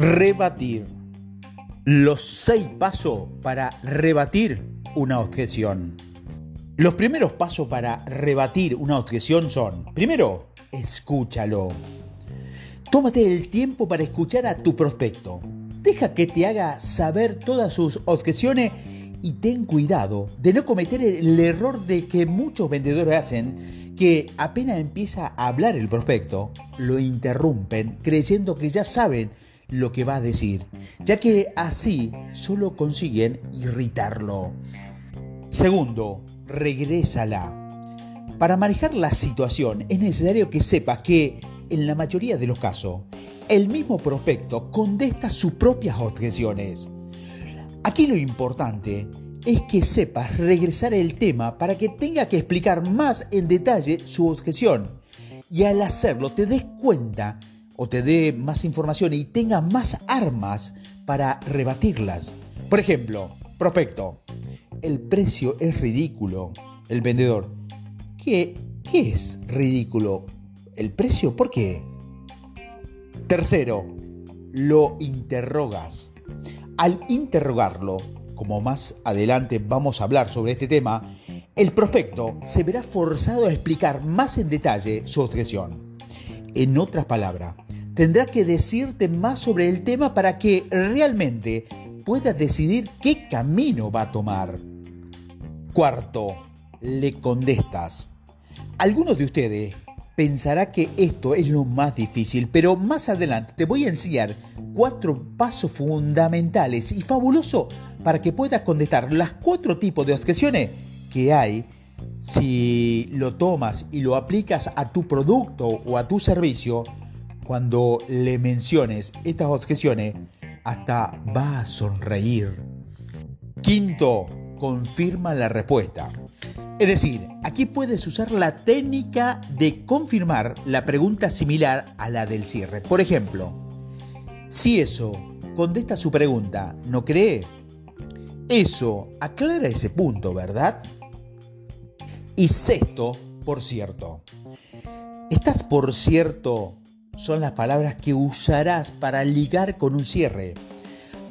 Rebatir. Los seis pasos para rebatir una objeción. Los primeros pasos para rebatir una objeción son, primero, escúchalo. Tómate el tiempo para escuchar a tu prospecto. Deja que te haga saber todas sus objeciones y ten cuidado de no cometer el error de que muchos vendedores hacen, que apenas empieza a hablar el prospecto, lo interrumpen creyendo que ya saben lo que va a decir, ya que así solo consiguen irritarlo. Segundo, regrésala. Para manejar la situación es necesario que sepas que, en la mayoría de los casos, el mismo prospecto contesta sus propias objeciones. Aquí lo importante es que sepas regresar el tema para que tenga que explicar más en detalle su objeción y al hacerlo te des cuenta o te dé más información y tenga más armas para rebatirlas. Por ejemplo, prospecto, el precio es ridículo. El vendedor, ¿qué, qué es ridículo? ¿El precio? ¿Por qué? Tercero, lo interrogas. Al interrogarlo, como más adelante vamos a hablar sobre este tema, el prospecto se verá forzado a explicar más en detalle su objeción. En otras palabras, tendrá que decirte más sobre el tema para que realmente puedas decidir qué camino va a tomar. Cuarto, le contestas. Algunos de ustedes pensará que esto es lo más difícil, pero más adelante te voy a enseñar cuatro pasos fundamentales y fabulosos para que puedas contestar las cuatro tipos de objeciones que hay si lo tomas y lo aplicas a tu producto o a tu servicio cuando le menciones estas objeciones, hasta va a sonreír. Quinto, confirma la respuesta. Es decir, aquí puedes usar la técnica de confirmar la pregunta similar a la del cierre. Por ejemplo, si eso contesta su pregunta, ¿no cree? Eso aclara ese punto, ¿verdad? Y sexto, por cierto. Estás por cierto son las palabras que usarás para ligar con un cierre.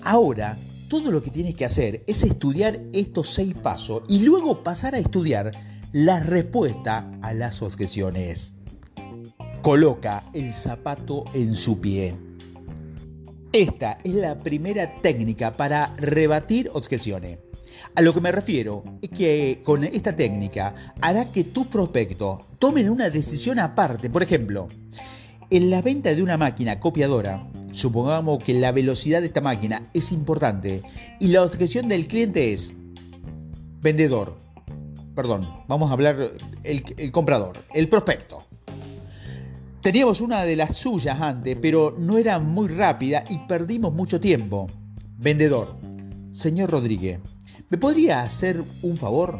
Ahora, todo lo que tienes que hacer es estudiar estos seis pasos y luego pasar a estudiar la respuesta a las objeciones. Coloca el zapato en su pie. Esta es la primera técnica para rebatir objeciones. A lo que me refiero es que con esta técnica hará que tus prospectos tomen una decisión aparte. Por ejemplo, en la venta de una máquina copiadora, supongamos que la velocidad de esta máquina es importante y la objeción del cliente es vendedor, perdón, vamos a hablar el, el comprador, el prospecto. Teníamos una de las suyas antes, pero no era muy rápida y perdimos mucho tiempo. Vendedor, señor Rodríguez, ¿me podría hacer un favor?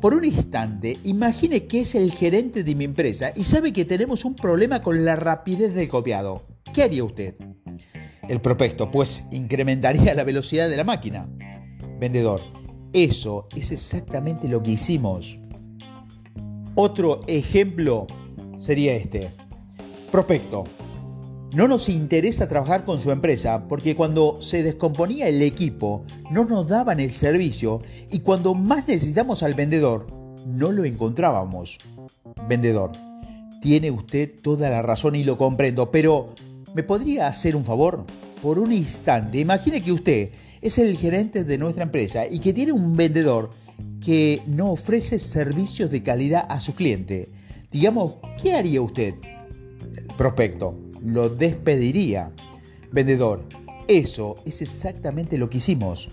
Por un instante, imagine que es el gerente de mi empresa y sabe que tenemos un problema con la rapidez del copiado. ¿Qué haría usted? El prospecto, pues incrementaría la velocidad de la máquina. Vendedor, eso es exactamente lo que hicimos. Otro ejemplo sería este. Prospecto, no nos interesa trabajar con su empresa porque cuando se descomponía el equipo no nos daban el servicio y cuando más necesitamos al vendedor no lo encontrábamos. Vendedor, tiene usted toda la razón y lo comprendo, pero ¿me podría hacer un favor? Por un instante, imagine que usted es el gerente de nuestra empresa y que tiene un vendedor que no ofrece servicios de calidad a su cliente. Digamos, ¿qué haría usted? prospecto lo despediría. Vendedor, eso es exactamente lo que hicimos.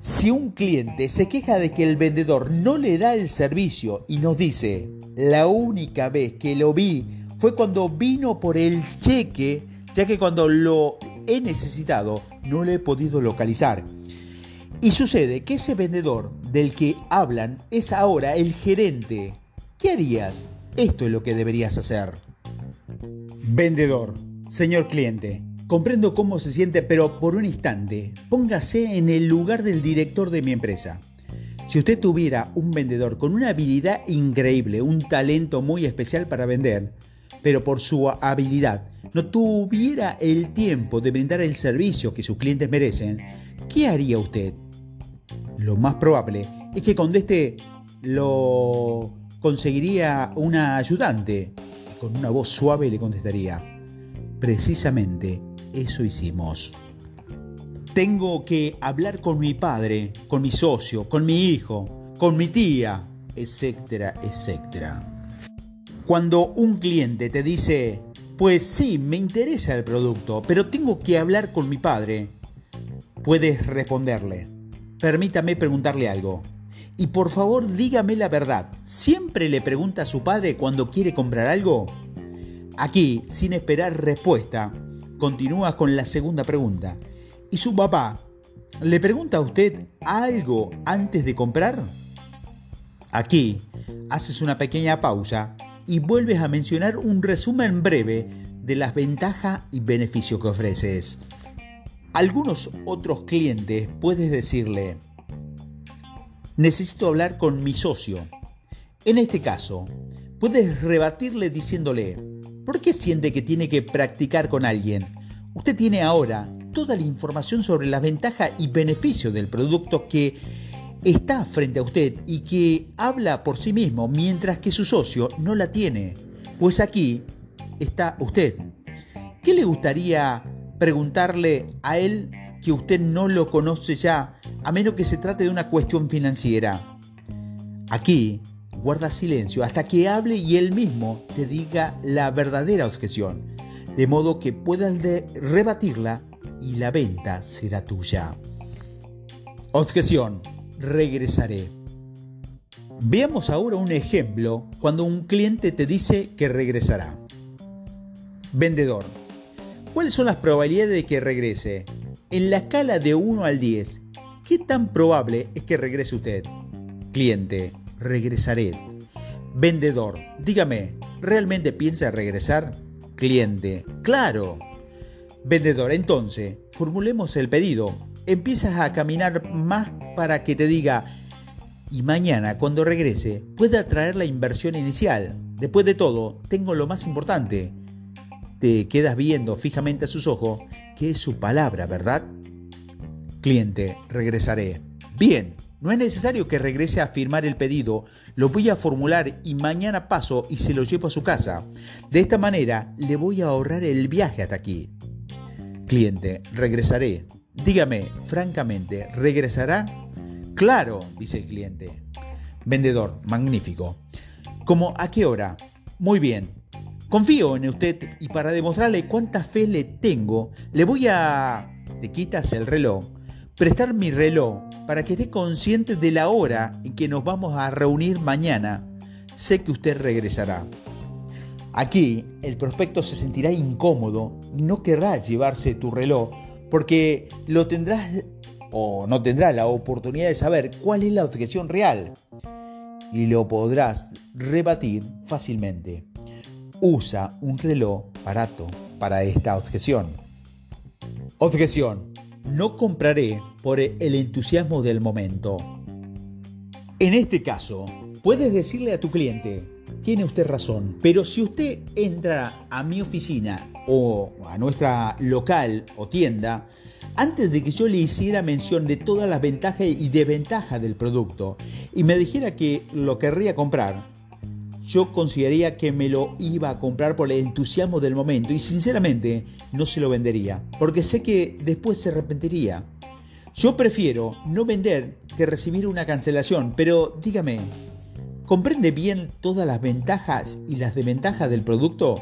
Si un cliente se queja de que el vendedor no le da el servicio y nos dice, la única vez que lo vi fue cuando vino por el cheque, ya que cuando lo he necesitado no lo he podido localizar. Y sucede que ese vendedor del que hablan es ahora el gerente. ¿Qué harías? Esto es lo que deberías hacer. Vendedor, señor cliente, comprendo cómo se siente, pero por un instante, póngase en el lugar del director de mi empresa. Si usted tuviera un vendedor con una habilidad increíble, un talento muy especial para vender, pero por su habilidad no tuviera el tiempo de brindar el servicio que sus clientes merecen, ¿qué haría usted? Lo más probable es que conteste lo conseguiría una ayudante con una voz suave le contestaría, precisamente eso hicimos. Tengo que hablar con mi padre, con mi socio, con mi hijo, con mi tía, etcétera, etcétera. Cuando un cliente te dice, pues sí, me interesa el producto, pero tengo que hablar con mi padre, puedes responderle, permítame preguntarle algo. Y por favor dígame la verdad, ¿siempre le pregunta a su padre cuando quiere comprar algo? Aquí, sin esperar respuesta, continúa con la segunda pregunta. ¿Y su papá le pregunta a usted algo antes de comprar? Aquí, haces una pequeña pausa y vuelves a mencionar un resumen breve de las ventajas y beneficios que ofreces. Algunos otros clientes puedes decirle, necesito hablar con mi socio. En este caso, puedes rebatirle diciéndole, ¿por qué siente que tiene que practicar con alguien? Usted tiene ahora toda la información sobre las ventajas y beneficios del producto que está frente a usted y que habla por sí mismo mientras que su socio no la tiene. Pues aquí está usted. ¿Qué le gustaría preguntarle a él que usted no lo conoce ya, a menos que se trate de una cuestión financiera? Aquí guarda silencio hasta que hable y él mismo te diga la verdadera objeción, de modo que puedas rebatirla y la venta será tuya. Objeción regresaré. Veamos ahora un ejemplo cuando un cliente te dice que regresará. Vendedor. ¿Cuáles son las probabilidades de que regrese? En la escala de 1 al 10, ¿qué tan probable es que regrese usted? Cliente. Regresaré. Vendedor. Dígame, ¿realmente piensa regresar? Cliente. Claro. Vendedor. Entonces, formulemos el pedido empiezas a caminar más para que te diga, y mañana cuando regrese pueda traer la inversión inicial. Después de todo, tengo lo más importante. Te quedas viendo fijamente a sus ojos, que es su palabra, ¿verdad? Cliente, regresaré. Bien, no es necesario que regrese a firmar el pedido, lo voy a formular y mañana paso y se lo llevo a su casa. De esta manera le voy a ahorrar el viaje hasta aquí. Cliente, regresaré. Dígame, francamente, ¿regresará? Claro, dice el cliente. Vendedor, magnífico. ¿Cómo a qué hora? Muy bien. Confío en usted y para demostrarle cuánta fe le tengo, le voy a... Te quitas el reloj. Prestar mi reloj para que esté consciente de la hora en que nos vamos a reunir mañana. Sé que usted regresará. Aquí el prospecto se sentirá incómodo y no querrá llevarse tu reloj porque lo tendrás o no tendrás la oportunidad de saber cuál es la objeción real y lo podrás rebatir fácilmente. Usa un reloj barato para esta objeción. Objeción. No compraré por el entusiasmo del momento. En este caso, puedes decirle a tu cliente, tiene usted razón, pero si usted entra a mi oficina o a nuestra local o tienda, antes de que yo le hiciera mención de todas las ventajas y desventajas del producto y me dijera que lo querría comprar, yo consideraría que me lo iba a comprar por el entusiasmo del momento y sinceramente no se lo vendería, porque sé que después se arrepentiría. Yo prefiero no vender que recibir una cancelación, pero dígame, ¿comprende bien todas las ventajas y las desventajas del producto?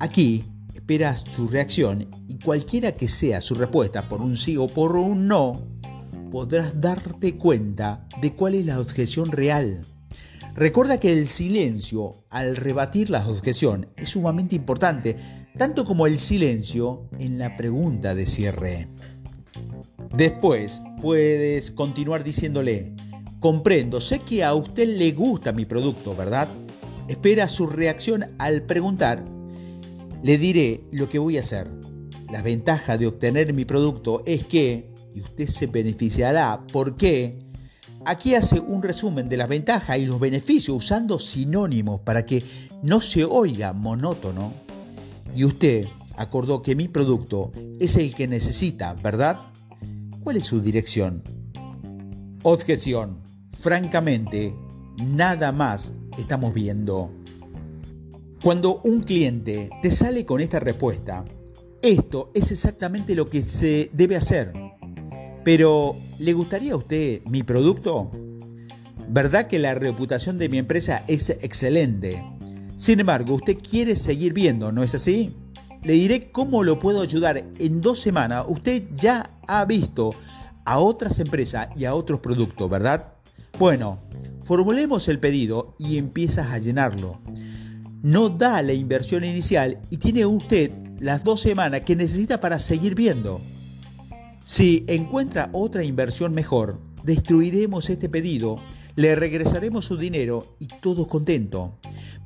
Aquí esperas su reacción y cualquiera que sea su respuesta por un sí o por un no, podrás darte cuenta de cuál es la objeción real. Recuerda que el silencio al rebatir la objeción es sumamente importante, tanto como el silencio en la pregunta de cierre. Después puedes continuar diciéndole, comprendo, sé que a usted le gusta mi producto, ¿verdad? Espera su reacción al preguntar le diré lo que voy a hacer. La ventaja de obtener mi producto es que, y usted se beneficiará, porque aquí hace un resumen de las ventajas y los beneficios usando sinónimos para que no se oiga monótono. y usted acordó que mi producto es el que necesita, ¿verdad? ¿Cuál es su dirección? Objeción. Francamente, nada más estamos viendo. Cuando un cliente te sale con esta respuesta, esto es exactamente lo que se debe hacer. Pero, ¿le gustaría a usted mi producto? ¿Verdad que la reputación de mi empresa es excelente? Sin embargo, usted quiere seguir viendo, ¿no es así? Le diré cómo lo puedo ayudar. En dos semanas usted ya ha visto a otras empresas y a otros productos, ¿verdad? Bueno, formulemos el pedido y empiezas a llenarlo. No da la inversión inicial y tiene usted las dos semanas que necesita para seguir viendo. Si encuentra otra inversión mejor, destruiremos este pedido, le regresaremos su dinero y todo contento.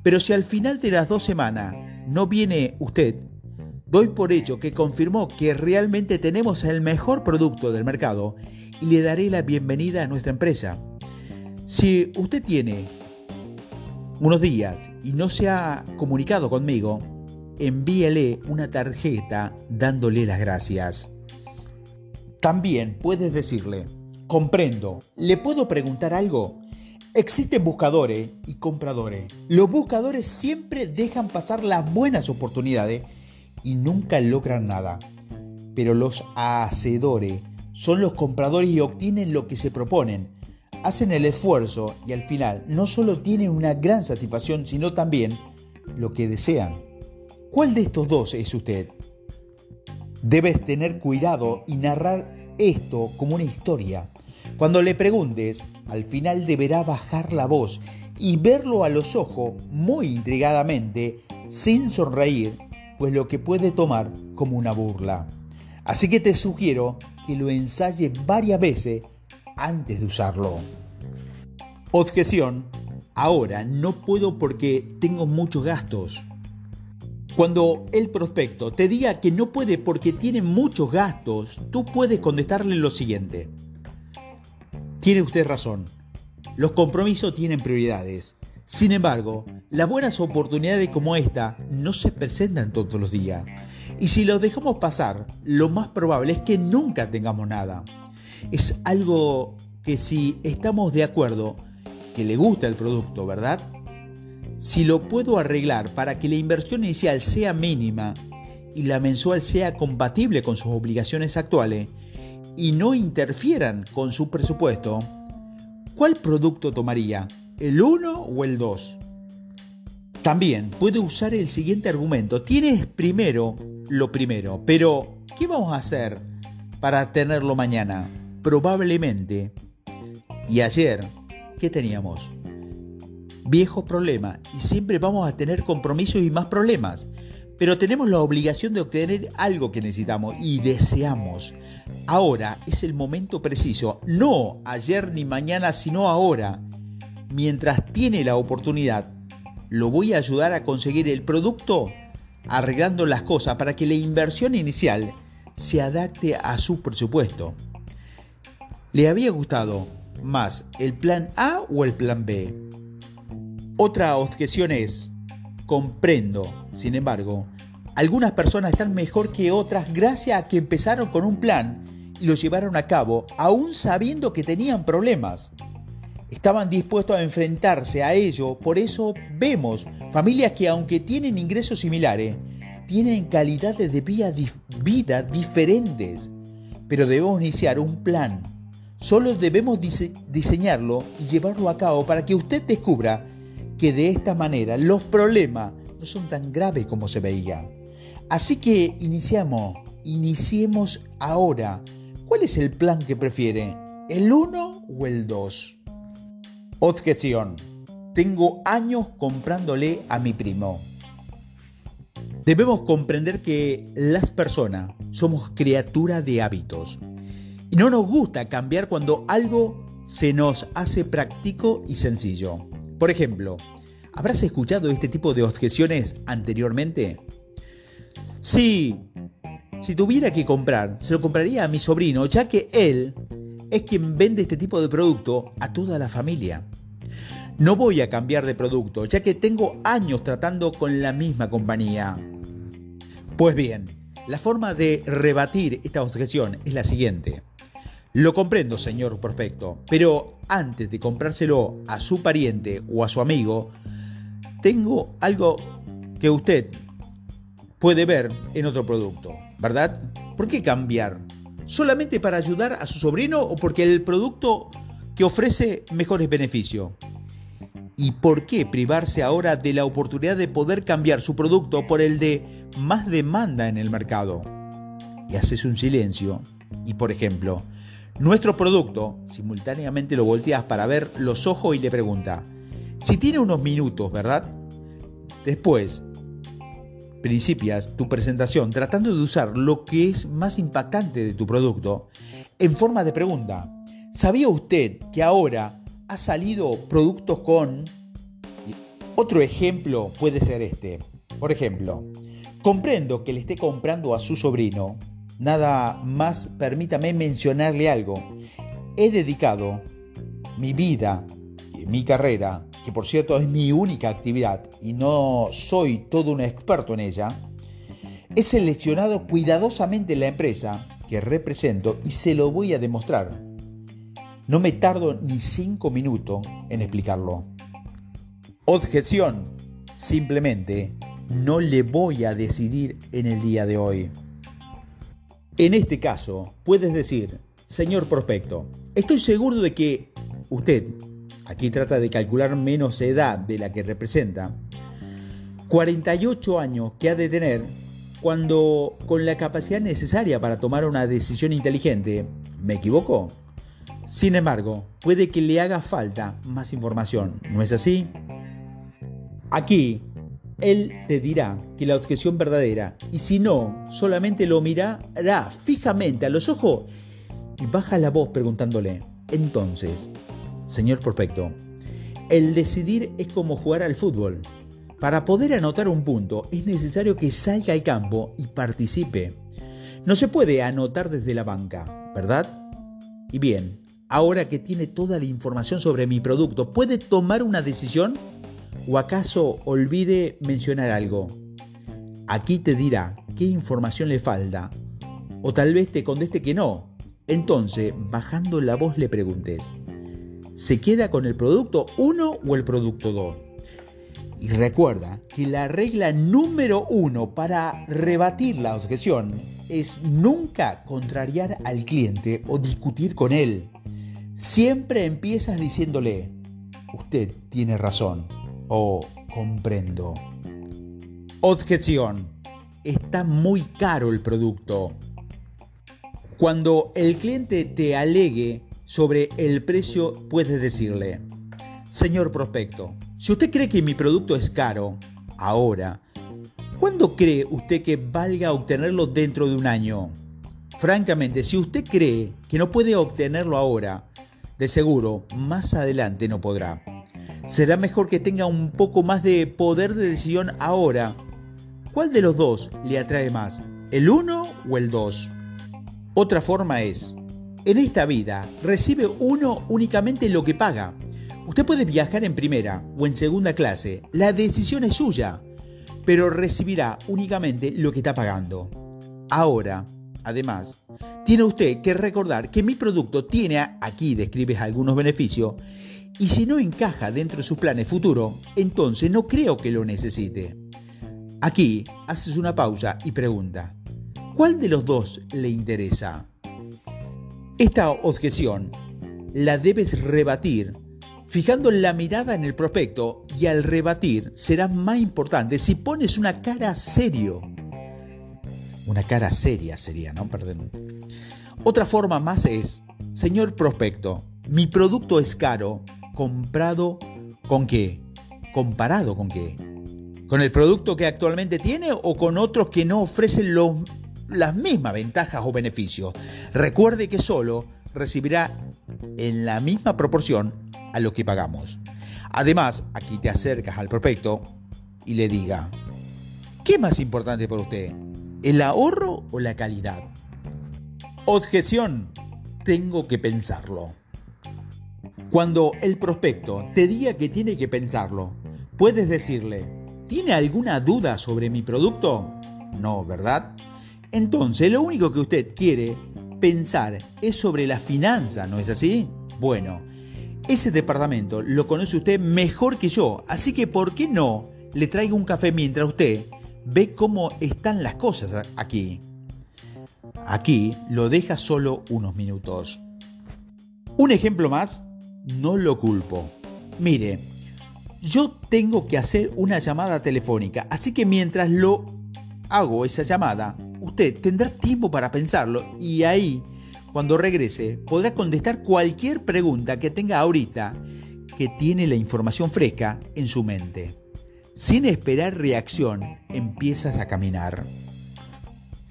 Pero si al final de las dos semanas no viene usted, Doy por hecho que confirmó que realmente tenemos el mejor producto del mercado y le daré la bienvenida a nuestra empresa. Si usted tiene unos días y no se ha comunicado conmigo, envíele una tarjeta dándole las gracias. También puedes decirle, comprendo, ¿le puedo preguntar algo? Existen buscadores y compradores. Los buscadores siempre dejan pasar las buenas oportunidades y nunca logran nada. Pero los hacedores son los compradores y obtienen lo que se proponen. Hacen el esfuerzo y al final no solo tienen una gran satisfacción, sino también lo que desean. ¿Cuál de estos dos es usted? Debes tener cuidado y narrar esto como una historia. Cuando le preguntes, al final deberá bajar la voz y verlo a los ojos muy intrigadamente, sin sonreír pues lo que puede tomar como una burla. Así que te sugiero que lo ensayes varias veces antes de usarlo. Objeción. Ahora no puedo porque tengo muchos gastos. Cuando el prospecto te diga que no puede porque tiene muchos gastos, tú puedes contestarle lo siguiente. Tiene usted razón. Los compromisos tienen prioridades. Sin embargo, las buenas oportunidades como esta no se presentan todos los días. Y si los dejamos pasar, lo más probable es que nunca tengamos nada. Es algo que si estamos de acuerdo, que le gusta el producto, ¿verdad? Si lo puedo arreglar para que la inversión inicial sea mínima y la mensual sea compatible con sus obligaciones actuales y no interfieran con su presupuesto, ¿cuál producto tomaría? el 1 o el 2. También puede usar el siguiente argumento. Tienes primero lo primero, pero ¿qué vamos a hacer para tenerlo mañana? Probablemente. Y ayer, ¿qué teníamos? Viejos problemas y siempre vamos a tener compromisos y más problemas. Pero tenemos la obligación de obtener algo que necesitamos y deseamos. Ahora es el momento preciso, no ayer ni mañana, sino ahora mientras tiene la oportunidad, lo voy a ayudar a conseguir el producto arreglando las cosas para que la inversión inicial se adapte a su presupuesto. ¿Le había gustado más el plan A o el plan B? Otra objeción es, comprendo, sin embargo, algunas personas están mejor que otras gracias a que empezaron con un plan y lo llevaron a cabo aún sabiendo que tenían problemas estaban dispuestos a enfrentarse a ello. Por eso vemos familias que aunque tienen ingresos similares, tienen calidades de vida, diferentes. Pero debemos iniciar un plan. Solo debemos diseñarlo y llevarlo a cabo para que usted descubra que de esta manera los problemas no son tan graves como se veían. Así que iniciamos, iniciemos ahora. ¿Cuál es el plan que prefiere? ¿El 1 o el 2? Objeción. Tengo años comprándole a mi primo. Debemos comprender que las personas somos criaturas de hábitos y no nos gusta cambiar cuando algo se nos hace práctico y sencillo. Por ejemplo, ¿habrás escuchado este tipo de objeciones anteriormente? Sí, si tuviera que comprar, se lo compraría a mi sobrino, ya que él es quien vende este tipo de producto a toda la familia. No voy a cambiar de producto, ya que tengo años tratando con la misma compañía. Pues bien, la forma de rebatir esta objeción es la siguiente. Lo comprendo, señor prospecto, pero antes de comprárselo a su pariente o a su amigo, tengo algo que usted puede ver en otro producto, ¿verdad? ¿Por qué cambiar? ¿Solamente para ayudar a su sobrino o porque el producto que ofrece mejores beneficios? ¿Y por qué privarse ahora de la oportunidad de poder cambiar su producto por el de más demanda en el mercado? Y haces un silencio y, por ejemplo, nuestro producto, simultáneamente lo volteas para ver los ojos y le pregunta, si tiene unos minutos, ¿verdad? Después, principias tu presentación tratando de usar lo que es más impactante de tu producto en forma de pregunta. ¿Sabía usted que ahora ha salido productos con... Otro ejemplo puede ser este. Por ejemplo, comprendo que le esté comprando a su sobrino. Nada más permítame mencionarle algo. He dedicado mi vida y mi carrera, que por cierto es mi única actividad y no soy todo un experto en ella, he seleccionado cuidadosamente la empresa que represento y se lo voy a demostrar no me tardo ni cinco minutos en explicarlo. Objeción. Simplemente no le voy a decidir en el día de hoy. En este caso, puedes decir, señor prospecto, estoy seguro de que usted, aquí trata de calcular menos edad de la que representa, 48 años que ha de tener cuando con la capacidad necesaria para tomar una decisión inteligente, ¿me equivoco? Sin embargo, puede que le haga falta más información, ¿no es así? Aquí, él te dirá que la objeción verdadera, y si no, solamente lo mirará fijamente a los ojos y baja la voz preguntándole, entonces, señor prospecto, el decidir es como jugar al fútbol. Para poder anotar un punto es necesario que salga al campo y participe. No se puede anotar desde la banca, ¿verdad? Y bien, ahora que tiene toda la información sobre mi producto, ¿puede tomar una decisión? ¿O acaso olvide mencionar algo? Aquí te dirá qué información le falta. O tal vez te conteste que no. Entonces, bajando la voz le preguntes, ¿se queda con el producto 1 o el producto 2? Y recuerda que la regla número uno para rebatir la objeción es nunca contrariar al cliente o discutir con él. Siempre empiezas diciéndole, usted tiene razón o comprendo. Objeción. Está muy caro el producto. Cuando el cliente te alegue sobre el precio, puedes decirle, señor prospecto, si usted cree que mi producto es caro, ahora, ¿cuándo cree usted que valga obtenerlo dentro de un año? Francamente, si usted cree que no puede obtenerlo ahora, de seguro, más adelante no podrá. Será mejor que tenga un poco más de poder de decisión ahora. ¿Cuál de los dos le atrae más? ¿El uno o el dos? Otra forma es, en esta vida recibe uno únicamente lo que paga. Usted puede viajar en primera o en segunda clase, la decisión es suya, pero recibirá únicamente lo que está pagando. Ahora, además, tiene usted que recordar que mi producto tiene, aquí describes algunos beneficios, y si no encaja dentro de sus planes futuros, entonces no creo que lo necesite. Aquí haces una pausa y pregunta, ¿cuál de los dos le interesa? Esta objeción la debes rebatir fijando la mirada en el prospecto y al rebatir será más importante si pones una cara serio. Una cara seria sería, ¿no? Perdón. Otra forma más es, señor prospecto, mi producto es caro, comprado con qué? ¿Comparado con qué? ¿Con el producto que actualmente tiene o con otros que no ofrecen las mismas ventajas o beneficios? Recuerde que solo recibirá en la misma proporción a lo que pagamos. Además, aquí te acercas al prospecto y le diga, ¿qué más importante para usted? ¿El ahorro o la calidad? Objeción. Tengo que pensarlo. Cuando el prospecto te diga que tiene que pensarlo, puedes decirle, ¿tiene alguna duda sobre mi producto? No, ¿verdad? Entonces, lo único que usted quiere pensar es sobre la finanza, ¿no es así? Bueno, ese departamento lo conoce usted mejor que yo, así que ¿por qué no le traigo un café mientras usted ve cómo están las cosas aquí? Aquí lo deja solo unos minutos. Un ejemplo más, no lo culpo. Mire, yo tengo que hacer una llamada telefónica, así que mientras lo hago esa llamada, usted tendrá tiempo para pensarlo y ahí, cuando regrese, podrá contestar cualquier pregunta que tenga ahorita que tiene la información fresca en su mente. Sin esperar reacción, empiezas a caminar.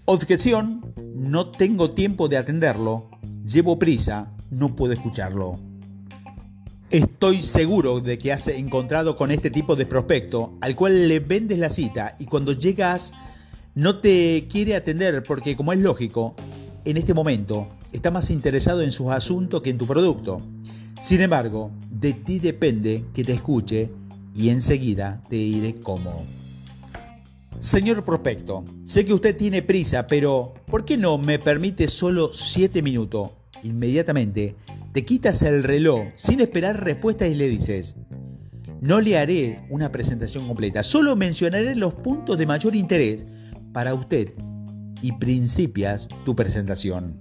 Objeción, no tengo tiempo de atenderlo, llevo prisa, no puedo escucharlo. Estoy seguro de que has encontrado con este tipo de prospecto al cual le vendes la cita y cuando llegas no te quiere atender porque como es lógico, en este momento está más interesado en sus asuntos que en tu producto. Sin embargo, de ti depende que te escuche y enseguida te diré cómo. Señor prospecto, sé que usted tiene prisa, pero ¿por qué no me permite solo 7 minutos? Inmediatamente te quitas el reloj sin esperar respuesta y le dices, no le haré una presentación completa, solo mencionaré los puntos de mayor interés para usted y principias tu presentación.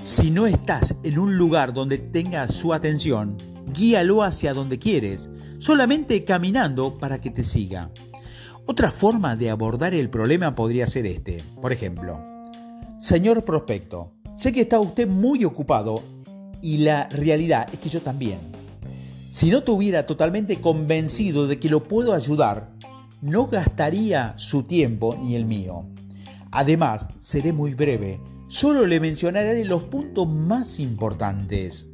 Si no estás en un lugar donde tenga su atención, guíalo hacia donde quieres, solamente caminando para que te siga. Otra forma de abordar el problema podría ser este. Por ejemplo, señor prospecto, sé que está usted muy ocupado y la realidad es que yo también. Si no tuviera totalmente convencido de que lo puedo ayudar, no gastaría su tiempo ni el mío. Además, seré muy breve, solo le mencionaré los puntos más importantes.